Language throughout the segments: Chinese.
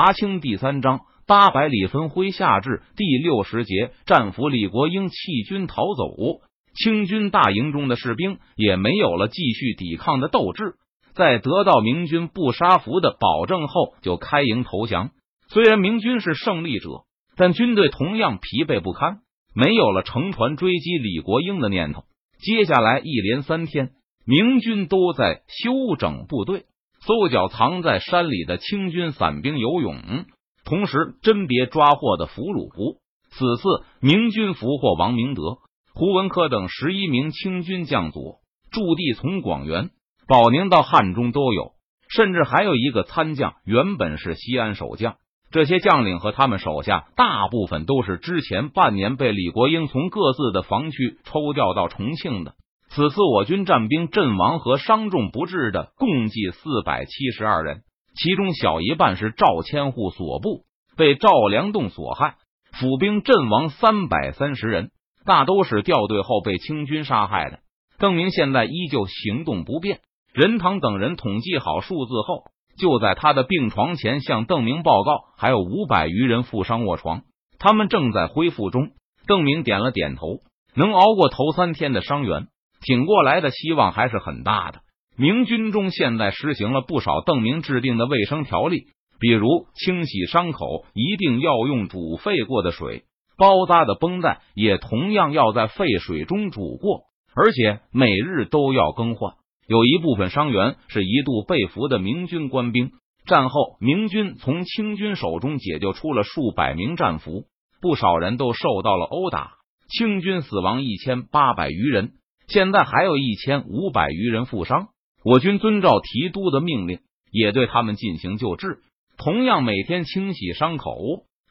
伐清第三章八百里分麾下至第六十节，战俘李国英弃军逃走。清军大营中的士兵也没有了继续抵抗的斗志，在得到明军不杀俘的保证后，就开营投降。虽然明军是胜利者，但军队同样疲惫不堪，没有了乘船追击李国英的念头。接下来一连三天，明军都在休整部队。搜剿藏在山里的清军散兵游勇，同时甄别抓获的俘虏。此次明军俘获王明德、胡文科等十一名清军将佐，驻地从广元、保宁到汉中都有，甚至还有一个参将原本是西安守将。这些将领和他们手下大部分都是之前半年被李国英从各自的防区抽调到重庆的。此次我军战兵阵亡和伤重不治的共计四百七十二人，其中小一半是赵千户所部，被赵良栋所害；府兵阵亡三百三十人，大都是掉队后被清军杀害的。邓明现在依旧行动不便。任堂等人统计好数字后，就在他的病床前向邓明报告，还有五百余人负伤卧床，他们正在恢复中。邓明点了点头，能熬过头三天的伤员。挺过来的希望还是很大的。明军中现在实行了不少邓明制定的卫生条例，比如清洗伤口一定要用煮沸过的水，包扎的绷带也同样要在沸水中煮过，而且每日都要更换。有一部分伤员是一度被俘的明军官兵，战后明军从清军手中解救出了数百名战俘，不少人都受到了殴打，清军死亡一千八百余人。现在还有一千五百余人负伤，我军遵照提督的命令，也对他们进行救治，同样每天清洗伤口、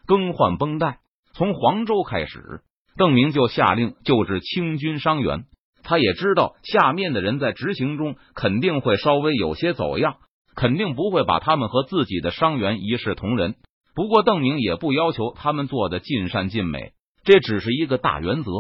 更换绷带。从黄州开始，邓明就下令救治清军伤员。他也知道下面的人在执行中肯定会稍微有些走样，肯定不会把他们和自己的伤员一视同仁。不过邓明也不要求他们做的尽善尽美，这只是一个大原则。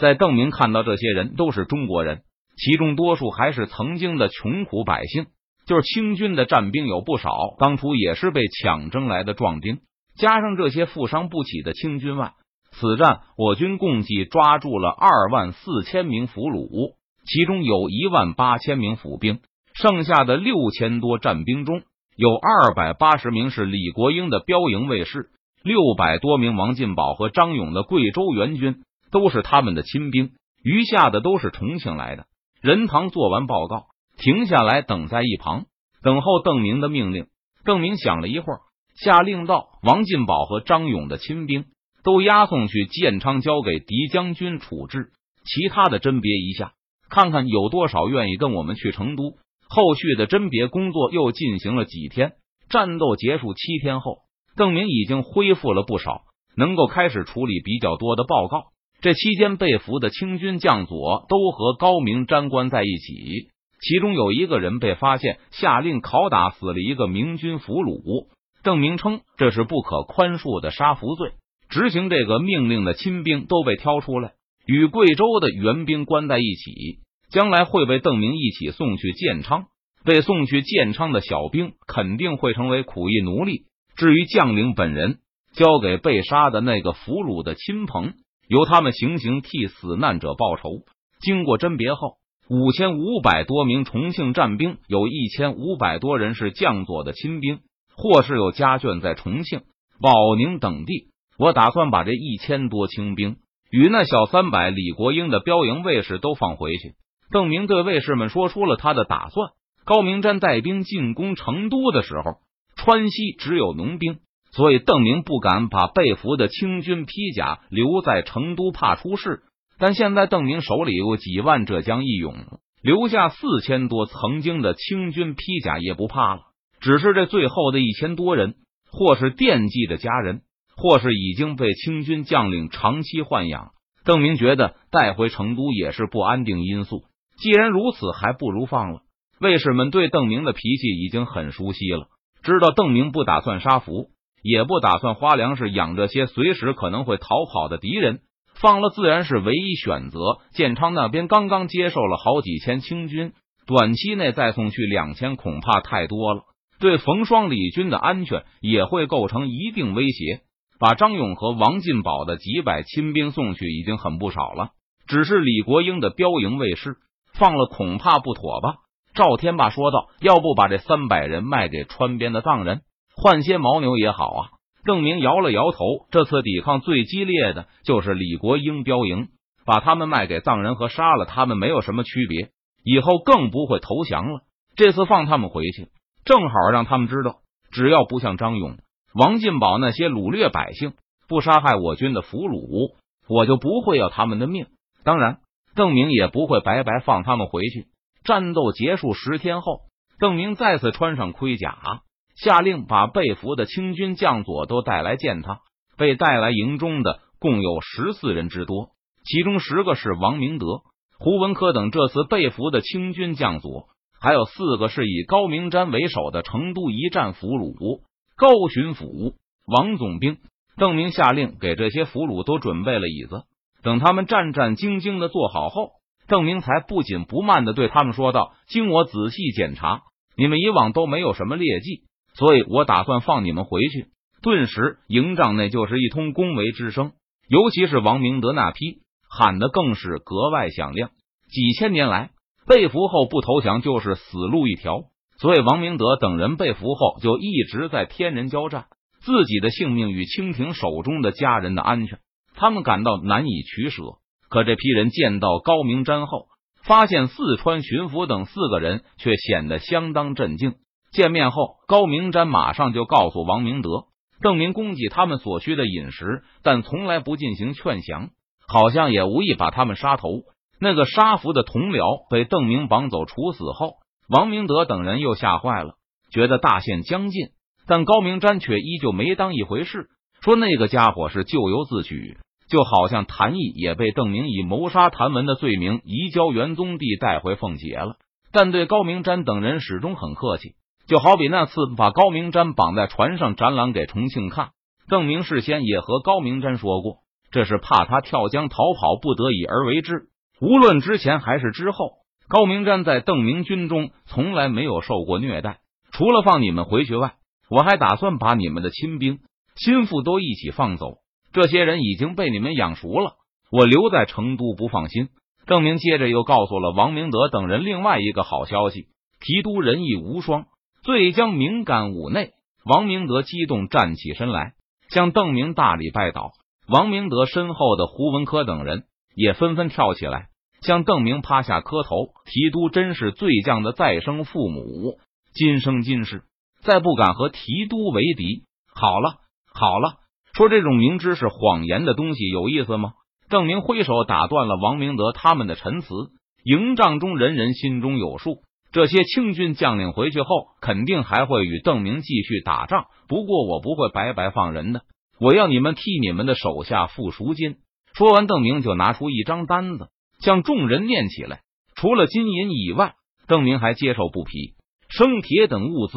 在邓明看到这些人都是中国人，其中多数还是曾经的穷苦百姓，就是清军的战兵有不少，当初也是被抢征来的壮丁。加上这些负伤不起的清军外，此战我军共计抓住了二万四千名俘虏，其中有一万八千名府兵，剩下的六千多战兵中有二百八十名是李国英的标营卫士，六百多名王进宝和张勇的贵州援军。都是他们的亲兵，余下的都是重庆来的。任堂做完报告，停下来等在一旁，等候邓明的命令。邓明想了一会儿，下令道：“王进宝和张勇的亲兵都押送去建昌，交给狄将军处置。其他的甄别一下，看看有多少愿意跟我们去成都。”后续的甄别工作又进行了几天。战斗结束七天后，邓明已经恢复了不少，能够开始处理比较多的报告。这期间被俘的清军将佐都和高明沾关在一起，其中有一个人被发现下令拷打死了一个明军俘虏。邓明称这是不可宽恕的杀俘罪。执行这个命令的亲兵都被挑出来，与贵州的援兵关在一起，将来会被邓明一起送去建昌。被送去建昌的小兵肯定会成为苦役奴隶。至于将领本人，交给被杀的那个俘虏的亲朋。由他们行刑替死难者报仇。经过甄别后，五千五百多名重庆战兵，有一千五百多人是将佐的亲兵，或是有家眷在重庆、保宁等地。我打算把这一千多清兵与那小三百李国英的标营卫士都放回去。邓明对卫士们说出了他的打算。高明瞻带兵进攻成都的时候，川西只有农兵。所以，邓明不敢把被俘的清军披甲留在成都，怕出事。但现在，邓明手里有几万浙江义勇，留下四千多曾经的清军披甲也不怕了。只是这最后的一千多人，或是惦记着家人，或是已经被清军将领长期豢养。邓明觉得带回成都也是不安定因素。既然如此，还不如放了。卫士们对邓明的脾气已经很熟悉了，知道邓明不打算杀俘。也不打算花粮食养这些随时可能会逃跑的敌人，放了自然是唯一选择。建昌那边刚刚接受了好几千清军，短期内再送去两千恐怕太多了。对冯双李军的安全也会构成一定威胁。把张勇和王进宝的几百亲兵送去已经很不少了，只是李国英的标营卫士放了恐怕不妥吧？赵天霸说道：“要不把这三百人卖给川边的藏人，换些牦牛也好啊。”邓明摇了摇头，这次抵抗最激烈的就是李国英标营，把他们卖给藏人和杀了他们没有什么区别，以后更不会投降了。这次放他们回去，正好让他们知道，只要不像张勇。王进宝那些掳掠百姓，不杀害我军的俘虏，我就不会要他们的命。当然，邓明也不会白白放他们回去。战斗结束十天后，邓明再次穿上盔甲，下令把被俘的清军将佐都带来见他。被带来营中的共有十四人之多，其中十个是王明德、胡文科等这次被俘的清军将佐，还有四个是以高明瞻为首的成都一战俘虏。高巡抚、王总兵、邓明下令给这些俘虏都准备了椅子，等他们战战兢兢的坐好后，邓明才不紧不慢的对他们说道：“经我仔细检查，你们以往都没有什么劣迹，所以我打算放你们回去。”顿时，营帐内就是一通恭维之声，尤其是王明德那批喊的更是格外响亮。几千年来，被俘后不投降就是死路一条。所以，王明德等人被俘后，就一直在天人交战，自己的性命与清廷手中的家人的安全，他们感到难以取舍。可这批人见到高明瞻后，发现四川巡抚等四个人却显得相当镇静。见面后，高明瞻马上就告诉王明德，邓明供给他们所需的饮食，但从来不进行劝降，好像也无意把他们杀头。那个杀俘的同僚被邓明绑走处死后。王明德等人又吓坏了，觉得大限将近，但高明瞻却依旧没当一回事，说那个家伙是咎由自取，就好像谭毅也被邓明以谋杀谭文的罪名移交元宗帝带回奉节了，但对高明瞻等人始终很客气，就好比那次把高明瞻绑在船上展览给重庆看，邓明事先也和高明瞻说过，这是怕他跳江逃跑，不得已而为之，无论之前还是之后。高明瞻在邓明军中从来没有受过虐待，除了放你们回去外，我还打算把你们的亲兵、心腹都一起放走。这些人已经被你们养熟了，我留在成都不放心。邓明接着又告诉了王明德等人另外一个好消息：提督仁义无双，醉将敏感五内。王明德激动站起身来，向邓明大礼拜倒。王明德身后的胡文科等人也纷纷跳起来。向邓明趴下磕头，提督真是醉将的再生父母，今生今世再不敢和提督为敌。好了好了，说这种明知是谎言的东西有意思吗？邓明挥手打断了王明德他们的陈词。营帐中人人心中有数，这些清军将领回去后肯定还会与邓明继续打仗。不过我不会白白放人的，我要你们替你们的手下付赎金。说完，邓明就拿出一张单子。向众人念起来，除了金银以外，邓明还接受布匹、生铁等物资。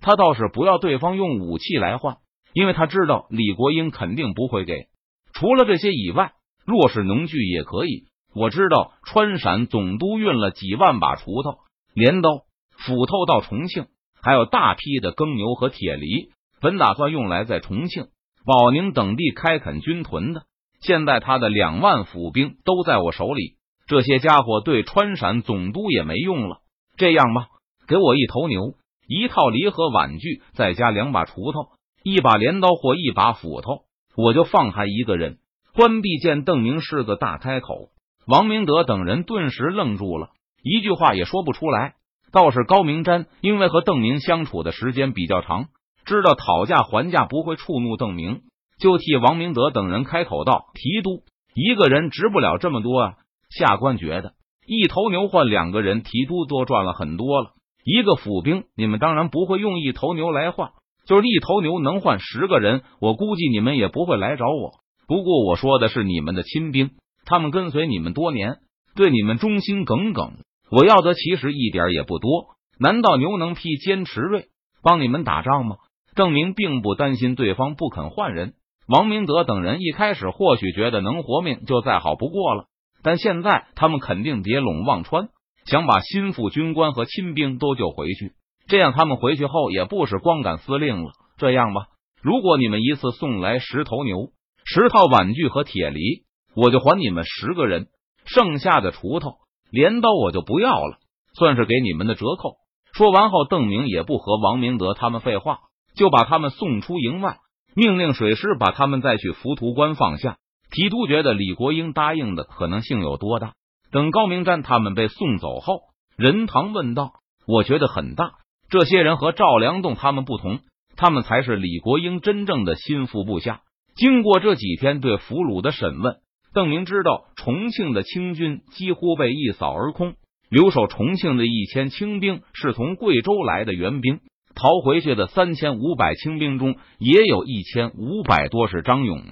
他倒是不要对方用武器来换，因为他知道李国英肯定不会给。除了这些以外，若是农具也可以。我知道川陕总督运了几万把锄头、镰刀、斧头到重庆，还有大批的耕牛和铁犁，本打算用来在重庆、保宁等地开垦军屯的。现在他的两万府兵都在我手里。这些家伙对川陕总督也没用了。这样吧，给我一头牛、一套犁和碗具，再加两把锄头、一把镰刀或一把斧头，我就放他一个人。关闭见邓明是个大开口，王明德等人顿时愣住了，一句话也说不出来。倒是高明瞻，因为和邓明相处的时间比较长，知道讨价还价不会触怒邓明，就替王明德等人开口道：“提督一个人值不了这么多啊。”下官觉得一头牛换两个人，提督多赚了很多了。一个府兵，你们当然不会用一头牛来换，就是一头牛能换十个人，我估计你们也不会来找我。不过我说的是你们的亲兵，他们跟随你们多年，对你们忠心耿耿。我要的其实一点也不多。难道牛能披坚持锐帮你们打仗吗？郑明并不担心对方不肯换人。王明德等人一开始或许觉得能活命就再好不过了。但现在他们肯定叠拢忘川，想把心腹军官和亲兵都救回去。这样他们回去后也不是光杆司令了。这样吧，如果你们一次送来十头牛、十套碗具和铁犁，我就还你们十个人。剩下的锄头、镰刀我就不要了，算是给你们的折扣。说完后，邓明也不和王明德他们废话，就把他们送出营外，命令水师把他们再去浮屠关放下。提督觉得李国英答应的可能性有多大？等高明瞻他们被送走后，任堂问道：“我觉得很大。这些人和赵良栋他们不同，他们才是李国英真正的心腹部下。经过这几天对俘虏的审问，邓明知道重庆的清军几乎被一扫而空。留守重庆的一千清兵是从贵州来的援兵，逃回去的三千五百清兵中，也有一千五百多是张勇。”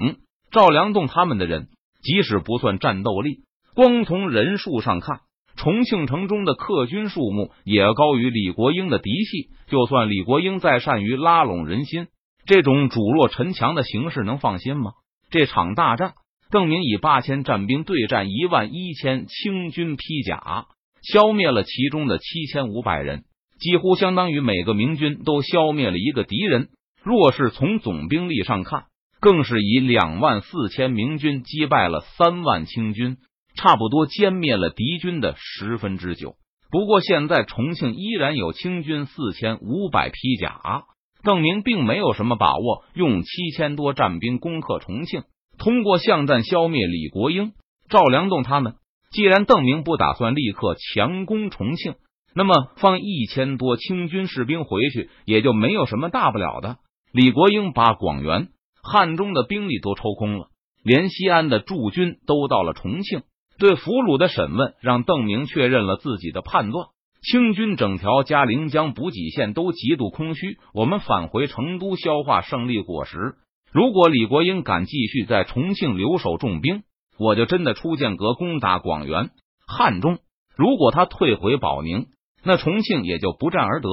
赵良栋他们的人，即使不算战斗力，光从人数上看，重庆城中的客军数目也高于李国英的嫡系。就算李国英再善于拉拢人心，这种主弱臣强的形势能放心吗？这场大战，邓明以八千战兵对战一万一千清军披甲，消灭了其中的七千五百人，几乎相当于每个明军都消灭了一个敌人。若是从总兵力上看，更是以两万四千明军击败了三万清军，差不多歼灭了敌军的十分之九。不过现在重庆依然有清军四千五百披甲，邓明并没有什么把握用七千多战兵攻克重庆，通过巷战消灭李国英、赵良栋他们。既然邓明不打算立刻强攻重庆，那么放一千多清军士兵回去也就没有什么大不了的。李国英把广元。汉中的兵力都抽空了，连西安的驻军都到了重庆。对俘虏的审问让邓明确认了自己的判断：清军整条嘉陵江补给线都极度空虚。我们返回成都消化胜利果实。如果李国英敢继续在重庆留守重兵，我就真的出剑阁攻打广元、汉中。如果他退回保宁，那重庆也就不战而得。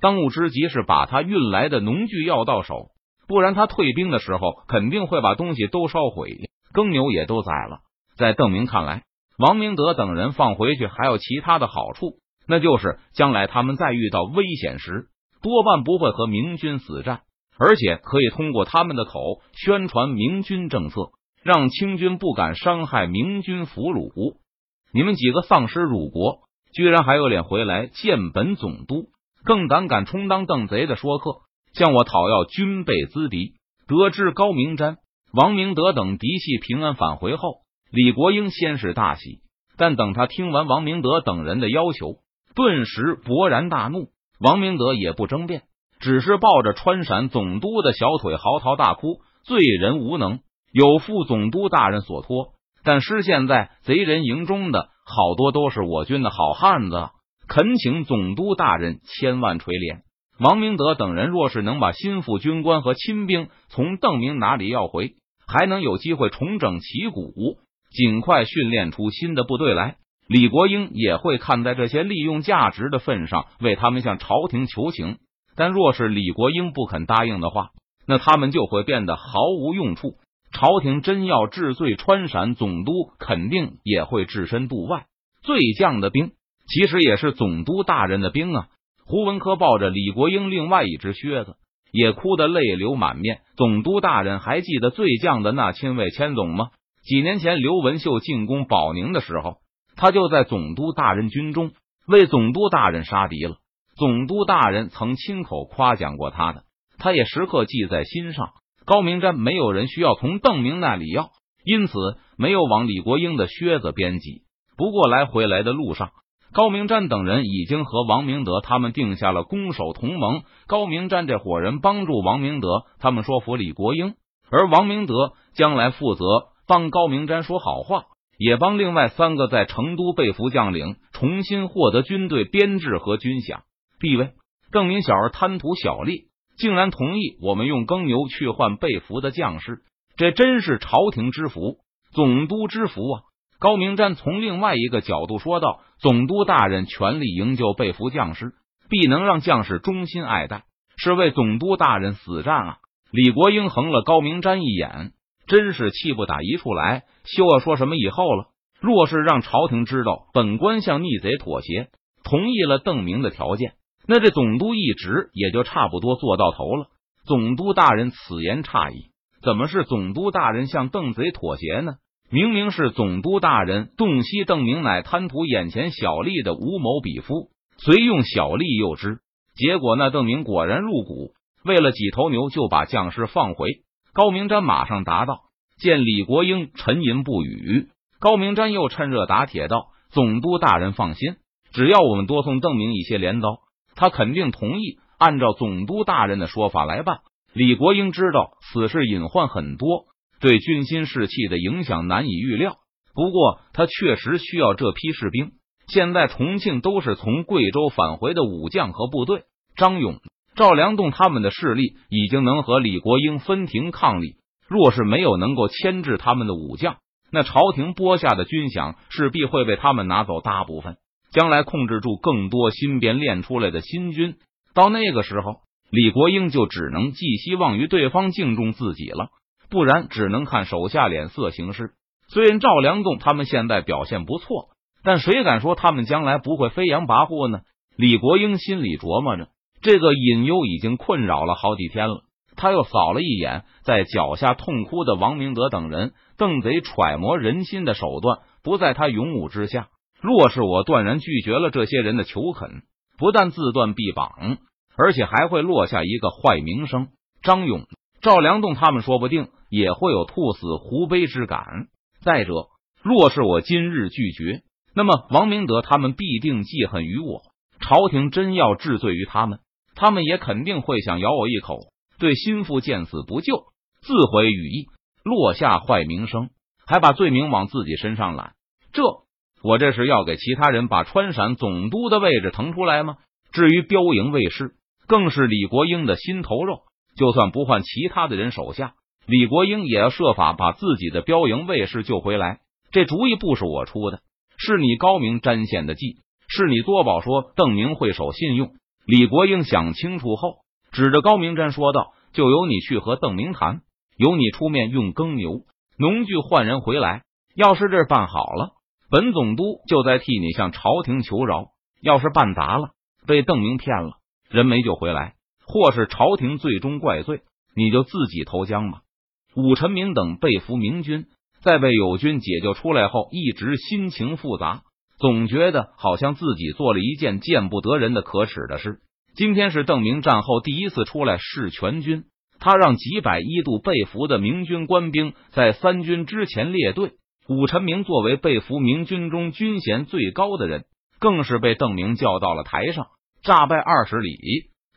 当务之急是把他运来的农具要到手。不然，他退兵的时候肯定会把东西都烧毁，耕牛也都宰了。在邓明看来，王明德等人放回去还有其他的好处，那就是将来他们再遇到危险时，多半不会和明军死战，而且可以通过他们的口宣传明军政策，让清军不敢伤害明军俘虏。你们几个丧尸辱国，居然还有脸回来见本总督，更胆敢充当邓贼的说客！向我讨要军备资敌。得知高明瞻、王明德等嫡系平安返回后，李国英先是大喜，但等他听完王明德等人的要求，顿时勃然大怒。王明德也不争辩，只是抱着川陕总督的小腿嚎啕大哭：“罪人无能，有负总督大人所托，但失陷在贼人营中的好多都是我军的好汉子，恳请总督大人千万垂怜。”王明德等人若是能把心腹军官和亲兵从邓明哪里要回，还能有机会重整旗鼓，尽快训练出新的部队来。李国英也会看在这些利用价值的份上，为他们向朝廷求情。但若是李国英不肯答应的话，那他们就会变得毫无用处。朝廷真要治罪，川陕总督肯定也会置身度外。罪将的兵，其实也是总督大人的兵啊。胡文科抱着李国英另外一只靴子，也哭得泪流满面。总督大人还记得醉将的那亲卫千总吗？几年前刘文秀进攻保宁的时候，他就在总督大人军中为总督大人杀敌了。总督大人曾亲口夸奖过他的，他也时刻记在心上。高明瞻没有人需要从邓明那里要，因此没有往李国英的靴子编辑。不过来回来的路上。高明瞻等人已经和王明德他们定下了攻守同盟。高明瞻这伙人帮助王明德他们说服李国英，而王明德将来负责帮高明瞻说好话，也帮另外三个在成都被俘将领重新获得军队编制和军饷地位。邓明小儿贪图小利，竟然同意我们用耕牛去换被俘的将士，这真是朝廷之福，总督之福啊！高明瞻从另外一个角度说道：“总督大人全力营救被俘将士，必能让将士忠心爱戴，是为总督大人死战啊！”李国英横了高明瞻一眼，真是气不打一处来。休要说什么以后了。若是让朝廷知道本官向逆贼妥协，同意了邓明的条件，那这总督一职也就差不多做到头了。总督大人此言差矣，怎么是总督大人向邓贼妥协呢？明明是总督大人洞悉邓明乃贪图眼前小利的无谋匹夫，遂用小利诱之，结果那邓明果然入股，为了几头牛就把将士放回。高明瞻马上答道：“见李国英沉吟不语。”高明瞻又趁热打铁道：“总督大人放心，只要我们多送邓明一些镰刀，他肯定同意。”按照总督大人的说法来办，李国英知道此事隐患很多，对军心士气的影响难以预料。不过他确实需要这批士兵。现在重庆都是从贵州返回的武将和部队，张勇、赵良栋他们的势力已经能和李国英分庭抗礼。若是没有能够牵制他们的武将，那朝廷拨下的军饷势必会被他们拿走大部分，将来控制住更多新编练出来的新军。到那个时候，李国英就只能寄希望于对方敬重自己了，不然只能看手下脸色行事。虽然赵良栋他们现在表现不错，但谁敢说他们将来不会飞扬跋扈呢？李国英心里琢磨着，这个隐忧已经困扰了好几天了。他又扫了一眼在脚下痛哭的王明德等人，邓贼揣摩人心的手段不在他勇武之下。若是我断然拒绝了这些人的求恳。不但自断臂膀，而且还会落下一个坏名声。张勇、赵良栋他们说不定也会有兔死狐悲之感。再者，若是我今日拒绝，那么王明德他们必定记恨于我。朝廷真要治罪于他们，他们也肯定会想咬我一口，对心腹见死不救，自毁羽翼，落下坏名声，还把罪名往自己身上揽。这。我这是要给其他人把川陕总督的位置腾出来吗？至于标营卫士，更是李国英的心头肉。就算不换其他的人手下，李国英也要设法把自己的标营卫士救回来。这主意不是我出的，是你高明占线的计，是你多宝说邓明会守信用。李国英想清楚后，指着高明瞻说道：“就由你去和邓明谈，由你出面用耕牛农具换人回来。要是这办好了。”本总督就在替你向朝廷求饶。要是办砸了，被邓明骗了，人没救回来，或是朝廷最终怪罪，你就自己投江吧。武臣明等被俘明军，在被友军解救出来后，一直心情复杂，总觉得好像自己做了一件见不得人的可耻的事。今天是邓明战后第一次出来示全军，他让几百一度被俘的明军官兵在三军之前列队。武臣明作为被俘明军中军衔最高的人，更是被邓明叫到了台上，诈败二十里，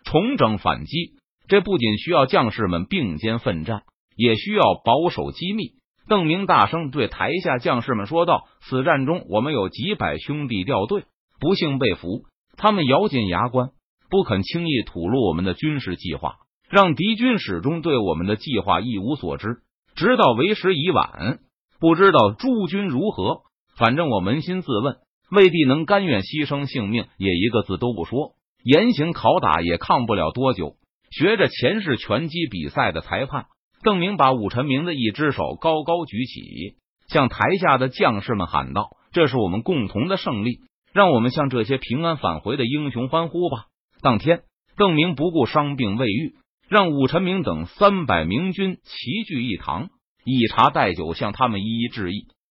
重整反击。这不仅需要将士们并肩奋战，也需要保守机密。邓明大声对台下将士们说道：“此战中，我们有几百兄弟掉队，不幸被俘，他们咬紧牙关，不肯轻易吐露我们的军事计划，让敌军始终对我们的计划一无所知，直到为时已晚。”不知道诸君如何，反正我扪心自问，未必能甘愿牺牲性命，也一个字都不说。严刑拷打也抗不了多久。学着前世拳击比赛的裁判，邓明把武臣明的一只手高高举起，向台下的将士们喊道：“这是我们共同的胜利，让我们向这些平安返回的英雄欢呼吧！”当天，邓明不顾伤病未愈，让武臣明等三百明军齐聚一堂。以茶代酒，向他们一一致意。